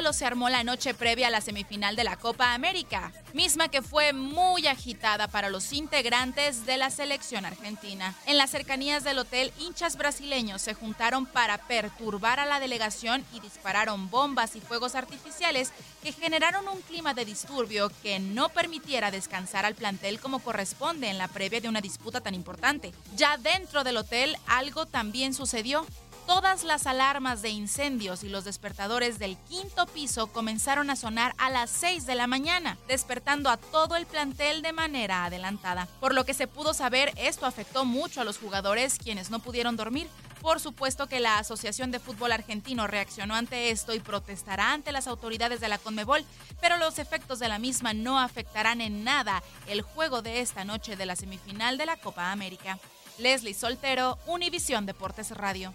Escándalo se armó la noche previa a la semifinal de la Copa América, misma que fue muy agitada para los integrantes de la selección argentina. En las cercanías del hotel, hinchas brasileños se juntaron para perturbar a la delegación y dispararon bombas y fuegos artificiales que generaron un clima de disturbio que no permitiera descansar al plantel como corresponde en la previa de una disputa tan importante. Ya dentro del hotel algo también sucedió. Todas las alarmas de incendios y los despertadores del quinto piso comenzaron a sonar a las 6 de la mañana, despertando a todo el plantel de manera adelantada. Por lo que se pudo saber, esto afectó mucho a los jugadores quienes no pudieron dormir. Por supuesto que la Asociación de Fútbol Argentino reaccionó ante esto y protestará ante las autoridades de la Conmebol, pero los efectos de la misma no afectarán en nada el juego de esta noche de la semifinal de la Copa América. Leslie Soltero, Univisión Deportes Radio.